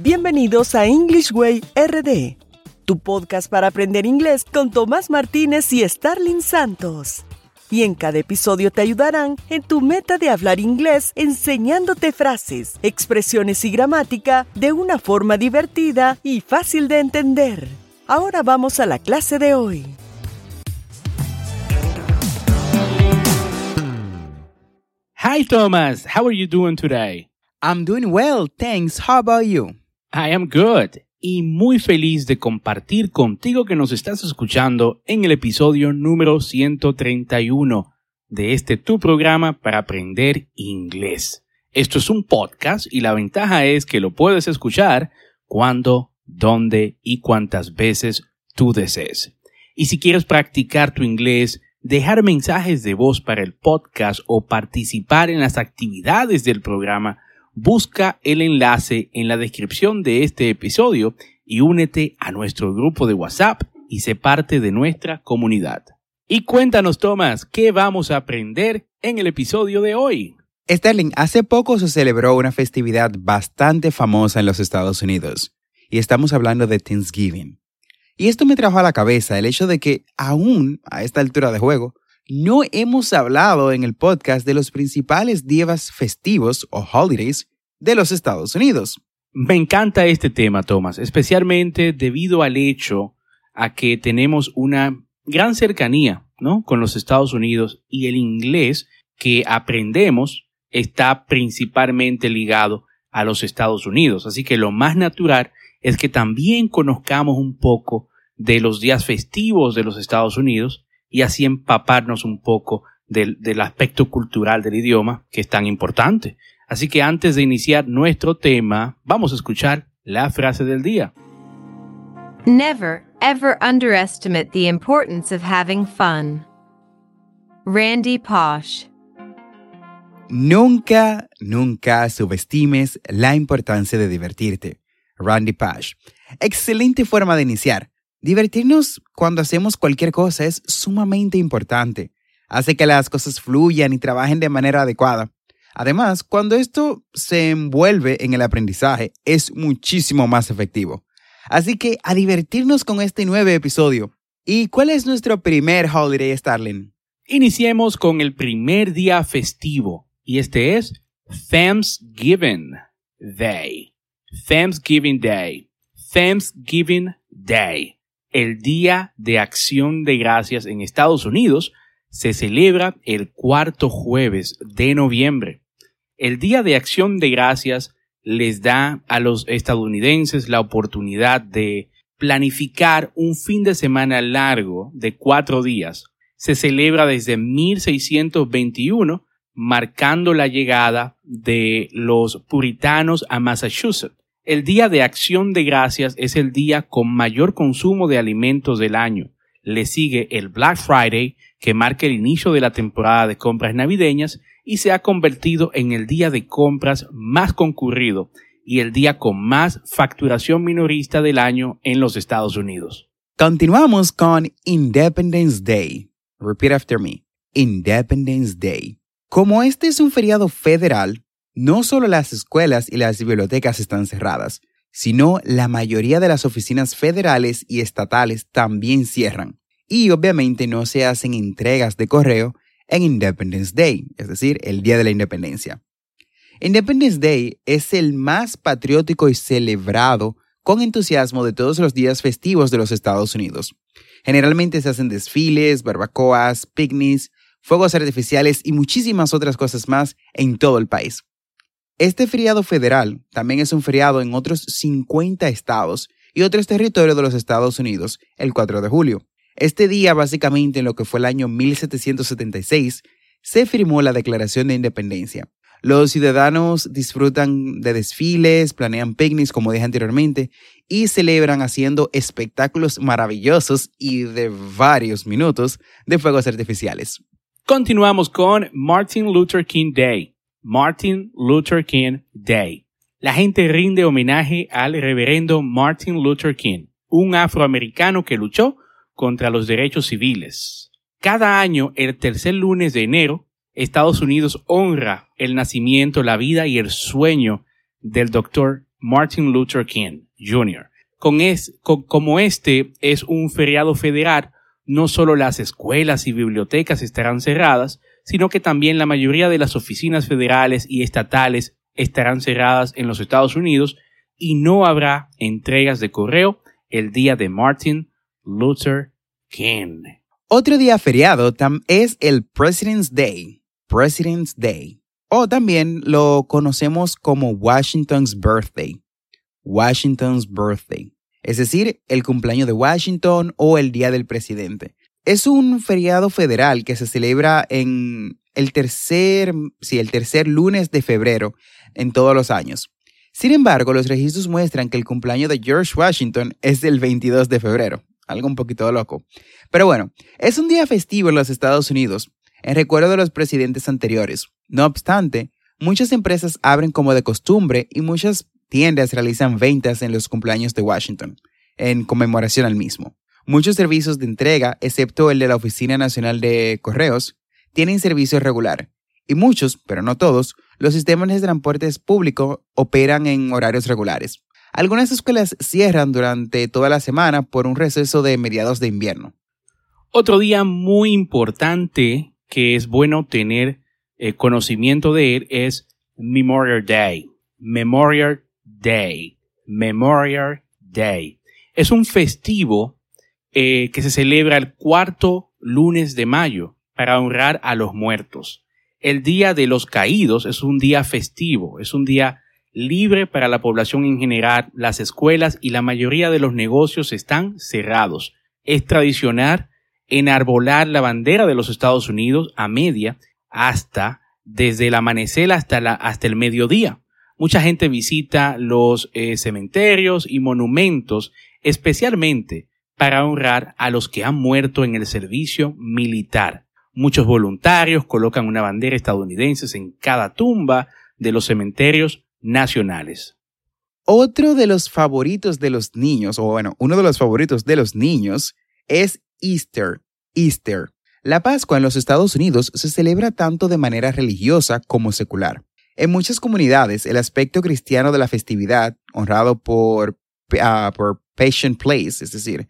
Bienvenidos a English Way RD, tu podcast para aprender inglés con Tomás Martínez y Starling Santos. Y en cada episodio te ayudarán en tu meta de hablar inglés enseñándote frases, expresiones y gramática de una forma divertida y fácil de entender. Ahora vamos a la clase de hoy. Hi, Thomas. How are you doing today? I'm doing well, thanks. How about you? I am good. Y muy feliz de compartir contigo que nos estás escuchando en el episodio número 131 de este tu programa para aprender inglés. Esto es un podcast y la ventaja es que lo puedes escuchar cuando, dónde y cuántas veces tú desees. Y si quieres practicar tu inglés, dejar mensajes de voz para el podcast o participar en las actividades del programa, busca el enlace en la descripción de este episodio y únete a nuestro grupo de WhatsApp y sé parte de nuestra comunidad. Y cuéntanos, Tomás, ¿qué vamos a aprender en el episodio de hoy? Sterling, hace poco se celebró una festividad bastante famosa en los Estados Unidos, y estamos hablando de Thanksgiving. Y esto me trajo a la cabeza el hecho de que aún a esta altura de juego, no hemos hablado en el podcast de los principales días festivos o holidays de los Estados Unidos. Me encanta este tema, Thomas, especialmente debido al hecho a que tenemos una gran cercanía, ¿no? Con los Estados Unidos y el inglés que aprendemos está principalmente ligado a los Estados Unidos. Así que lo más natural es que también conozcamos un poco de los días festivos de los Estados Unidos y así empaparnos un poco del, del, aspecto cultural del idioma que es tan importante. Así que antes de iniciar nuestro tema, vamos a escuchar la frase del día. Never, ever underestimate the importance of having fun. Randy Posh. Nunca, nunca subestimes la importancia de divertirte. Randy Posh. Excelente forma de iniciar. Divertirnos cuando hacemos cualquier cosa es sumamente importante. Hace que las cosas fluyan y trabajen de manera adecuada. Además, cuando esto se envuelve en el aprendizaje, es muchísimo más efectivo. Así que a divertirnos con este nuevo episodio. ¿Y cuál es nuestro primer holiday, Starling? Iniciemos con el primer día festivo, y este es Thanksgiving Day. Thanksgiving Day. Thanksgiving Day. El Día de Acción de Gracias en Estados Unidos se celebra el cuarto jueves de noviembre. El Día de Acción de Gracias les da a los estadounidenses la oportunidad de planificar un fin de semana largo de cuatro días. Se celebra desde 1621, marcando la llegada de los puritanos a Massachusetts. El Día de Acción de Gracias es el día con mayor consumo de alimentos del año. Le sigue el Black Friday, que marca el inicio de la temporada de compras navideñas y se ha convertido en el día de compras más concurrido y el día con más facturación minorista del año en los Estados Unidos. Continuamos con Independence Day. Repeat after me. Independence Day. Como este es un feriado federal, no solo las escuelas y las bibliotecas están cerradas, sino la mayoría de las oficinas federales y estatales también cierran. Y obviamente no se hacen entregas de correo en Independence Day, es decir, el Día de la Independencia. Independence Day es el más patriótico y celebrado con entusiasmo de todos los días festivos de los Estados Unidos. Generalmente se hacen desfiles, barbacoas, picnics, fuegos artificiales y muchísimas otras cosas más en todo el país. Este feriado federal también es un feriado en otros 50 estados y otros territorios de los Estados Unidos el 4 de julio. Este día, básicamente en lo que fue el año 1776, se firmó la Declaración de Independencia. Los ciudadanos disfrutan de desfiles, planean picnics, como dije anteriormente, y celebran haciendo espectáculos maravillosos y de varios minutos de fuegos artificiales. Continuamos con Martin Luther King Day. Martin Luther King Day. La gente rinde homenaje al reverendo Martin Luther King, un afroamericano que luchó contra los derechos civiles. Cada año, el tercer lunes de enero, Estados Unidos honra el nacimiento, la vida y el sueño del doctor Martin Luther King Jr. Como este es un feriado federal, no solo las escuelas y bibliotecas estarán cerradas, sino que también la mayoría de las oficinas federales y estatales estarán cerradas en los Estados Unidos y no habrá entregas de correo el día de Martin Luther King. Otro día feriado es el President's Day. President's Day. O también lo conocemos como Washington's Birthday. Washington's Birthday. Es decir, el cumpleaños de Washington o el Día del Presidente. Es un feriado federal que se celebra en el tercer, sí, el tercer lunes de febrero en todos los años. Sin embargo, los registros muestran que el cumpleaños de George Washington es el 22 de febrero. Algo un poquito loco. Pero bueno, es un día festivo en los Estados Unidos, en recuerdo de los presidentes anteriores. No obstante, muchas empresas abren como de costumbre y muchas tiendas realizan ventas en los cumpleaños de Washington, en conmemoración al mismo. Muchos servicios de entrega, excepto el de la Oficina Nacional de Correos, tienen servicio regular. Y muchos, pero no todos, los sistemas de transportes público operan en horarios regulares. Algunas escuelas cierran durante toda la semana por un receso de mediados de invierno. Otro día muy importante que es bueno tener eh, conocimiento de él es Memorial Day. Memorial Day. Memorial Day. Es un festivo eh, que se celebra el cuarto lunes de mayo para honrar a los muertos. El Día de los Caídos es un día festivo, es un día libre para la población en general, las escuelas y la mayoría de los negocios están cerrados. Es tradicional enarbolar la bandera de los Estados Unidos a media hasta desde el amanecer hasta, la, hasta el mediodía. Mucha gente visita los eh, cementerios y monumentos especialmente para honrar a los que han muerto en el servicio militar. Muchos voluntarios colocan una bandera estadounidense en cada tumba de los cementerios nacionales. Otro de los favoritos de los niños, o bueno, uno de los favoritos de los niños es Easter. Easter. La Pascua en los Estados Unidos se celebra tanto de manera religiosa como secular. En muchas comunidades, el aspecto cristiano de la festividad, honrado por, uh, por Place, es decir,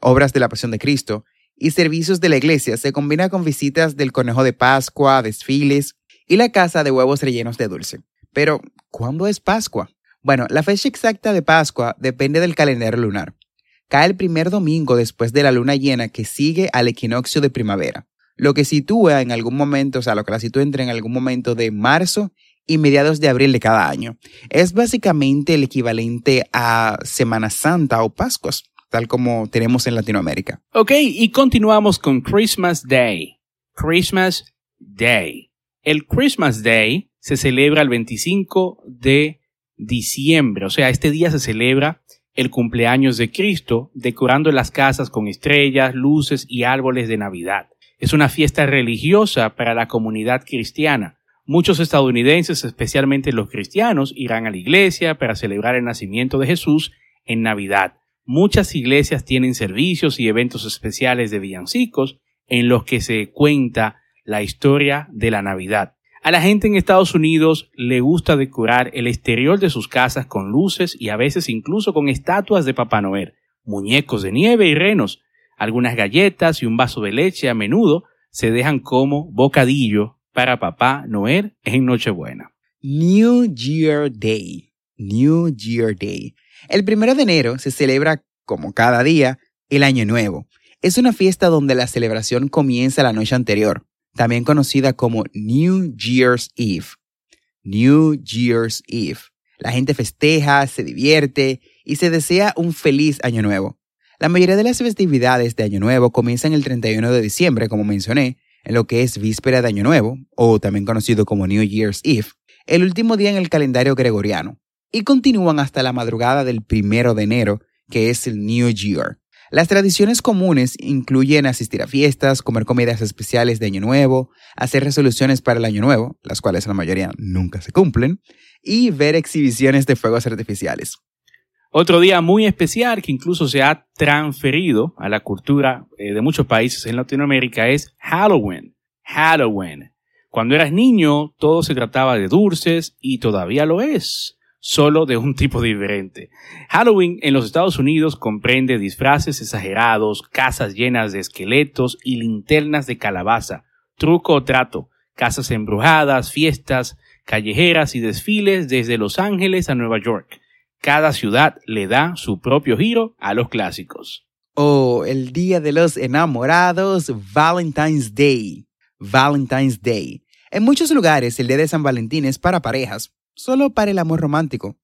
obras de la Pasión de Cristo, y servicios de la iglesia, se combina con visitas del conejo de Pascua, desfiles y la casa de huevos rellenos de dulce. Pero, ¿cuándo es Pascua? Bueno, la fecha exacta de Pascua depende del calendario lunar cae el primer domingo después de la luna llena que sigue al equinoccio de primavera, lo que sitúa en algún momento, o sea, lo que la sitúa entre en algún momento de marzo y mediados de abril de cada año. Es básicamente el equivalente a Semana Santa o Pascuas, tal como tenemos en Latinoamérica. Ok, y continuamos con Christmas Day. Christmas Day. El Christmas Day se celebra el 25 de diciembre, o sea, este día se celebra el cumpleaños de Cristo, decorando las casas con estrellas, luces y árboles de Navidad. Es una fiesta religiosa para la comunidad cristiana. Muchos estadounidenses, especialmente los cristianos, irán a la iglesia para celebrar el nacimiento de Jesús en Navidad. Muchas iglesias tienen servicios y eventos especiales de villancicos en los que se cuenta la historia de la Navidad. A la gente en Estados Unidos le gusta decorar el exterior de sus casas con luces y a veces incluso con estatuas de Papá Noel, muñecos de nieve y renos. Algunas galletas y un vaso de leche a menudo se dejan como bocadillo para Papá Noel en Nochebuena. New Year Day. New Year Day. El primero de enero se celebra, como cada día, el Año Nuevo. Es una fiesta donde la celebración comienza la noche anterior también conocida como New Year's Eve. New Year's Eve. La gente festeja, se divierte y se desea un feliz año nuevo. La mayoría de las festividades de Año Nuevo comienzan el 31 de diciembre, como mencioné, en lo que es víspera de Año Nuevo, o también conocido como New Year's Eve, el último día en el calendario gregoriano, y continúan hasta la madrugada del primero de enero, que es el New Year. Las tradiciones comunes incluyen asistir a fiestas, comer comidas especiales de Año Nuevo, hacer resoluciones para el Año Nuevo, las cuales la mayoría nunca se cumplen, y ver exhibiciones de fuegos artificiales. Otro día muy especial que incluso se ha transferido a la cultura eh, de muchos países en Latinoamérica es Halloween. Halloween. Cuando eras niño todo se trataba de dulces y todavía lo es. Solo de un tipo diferente. Halloween en los Estados Unidos comprende disfraces exagerados, casas llenas de esqueletos y linternas de calabaza, truco o trato, casas embrujadas, fiestas, callejeras y desfiles desde Los Ángeles a Nueva York. Cada ciudad le da su propio giro a los clásicos. O el Día de los Enamorados, Valentine's Day. Valentine's Day. En muchos lugares el Día de San Valentín es para parejas, solo para el amor romántico.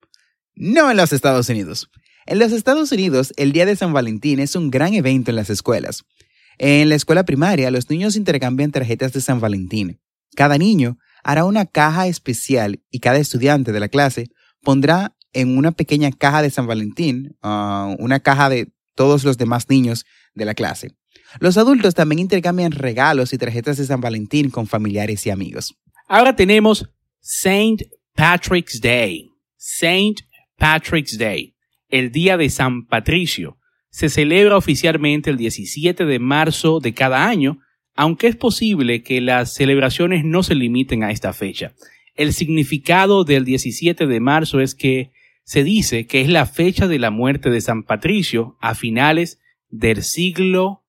No en los Estados Unidos. En los Estados Unidos, el Día de San Valentín es un gran evento en las escuelas. En la escuela primaria, los niños intercambian tarjetas de San Valentín. Cada niño hará una caja especial y cada estudiante de la clase pondrá en una pequeña caja de San Valentín, ah, una caja de todos los demás niños de la clase. Los adultos también intercambian regalos y tarjetas de San Valentín con familiares y amigos. Ahora tenemos Saint Patrick's Day. Saint Patrick's Day, el día de San Patricio. Se celebra oficialmente el 17 de marzo de cada año, aunque es posible que las celebraciones no se limiten a esta fecha. El significado del 17 de marzo es que se dice que es la fecha de la muerte de San Patricio a finales del siglo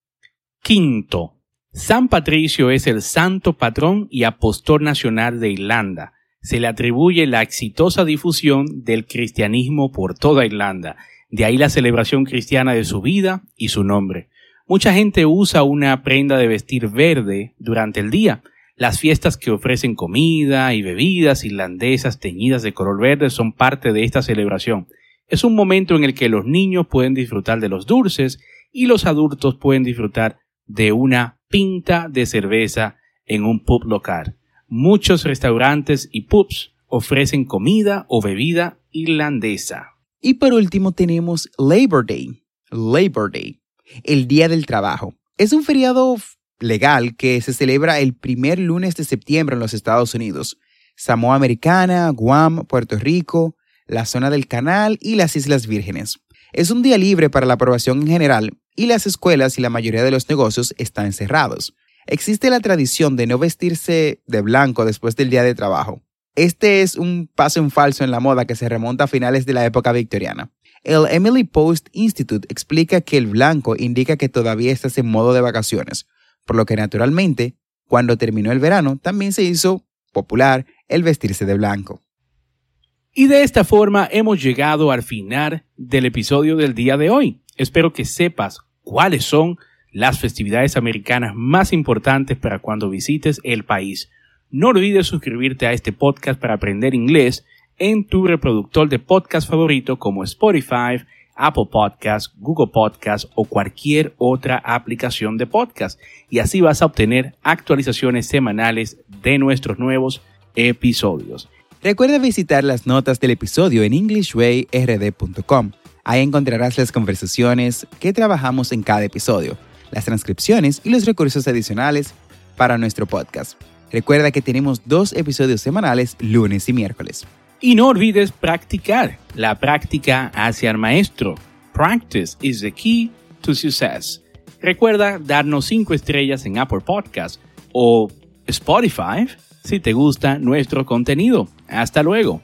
V. San Patricio es el santo patrón y apóstol nacional de Irlanda. Se le atribuye la exitosa difusión del cristianismo por toda Irlanda, de ahí la celebración cristiana de su vida y su nombre. Mucha gente usa una prenda de vestir verde durante el día, las fiestas que ofrecen comida y bebidas irlandesas teñidas de color verde son parte de esta celebración. Es un momento en el que los niños pueden disfrutar de los dulces y los adultos pueden disfrutar de una pinta de cerveza en un pub local. Muchos restaurantes y pubs ofrecen comida o bebida irlandesa. Y por último tenemos Labor Day. Labor Day, el Día del Trabajo. Es un feriado legal que se celebra el primer lunes de septiembre en los Estados Unidos. Samoa Americana, Guam, Puerto Rico, la zona del Canal y las Islas Vírgenes. Es un día libre para la aprobación en general y las escuelas y la mayoría de los negocios están cerrados. Existe la tradición de no vestirse de blanco después del día de trabajo. Este es un paso en falso en la moda que se remonta a finales de la época victoriana. El Emily Post Institute explica que el blanco indica que todavía estás en modo de vacaciones, por lo que naturalmente, cuando terminó el verano, también se hizo popular el vestirse de blanco. Y de esta forma hemos llegado al final del episodio del día de hoy. Espero que sepas cuáles son las festividades americanas más importantes para cuando visites el país. No olvides suscribirte a este podcast para aprender inglés en tu reproductor de podcast favorito como Spotify, Apple Podcasts, Google Podcasts o cualquier otra aplicación de podcast. Y así vas a obtener actualizaciones semanales de nuestros nuevos episodios. Recuerda visitar las notas del episodio en englishwayrd.com. Ahí encontrarás las conversaciones que trabajamos en cada episodio, las transcripciones y los recursos adicionales para nuestro podcast. Recuerda que tenemos dos episodios semanales lunes y miércoles. Y no olvides practicar. La práctica hacia el maestro. Practice is the key to success. Recuerda darnos 5 estrellas en Apple Podcast o Spotify si te gusta nuestro contenido. Hasta luego.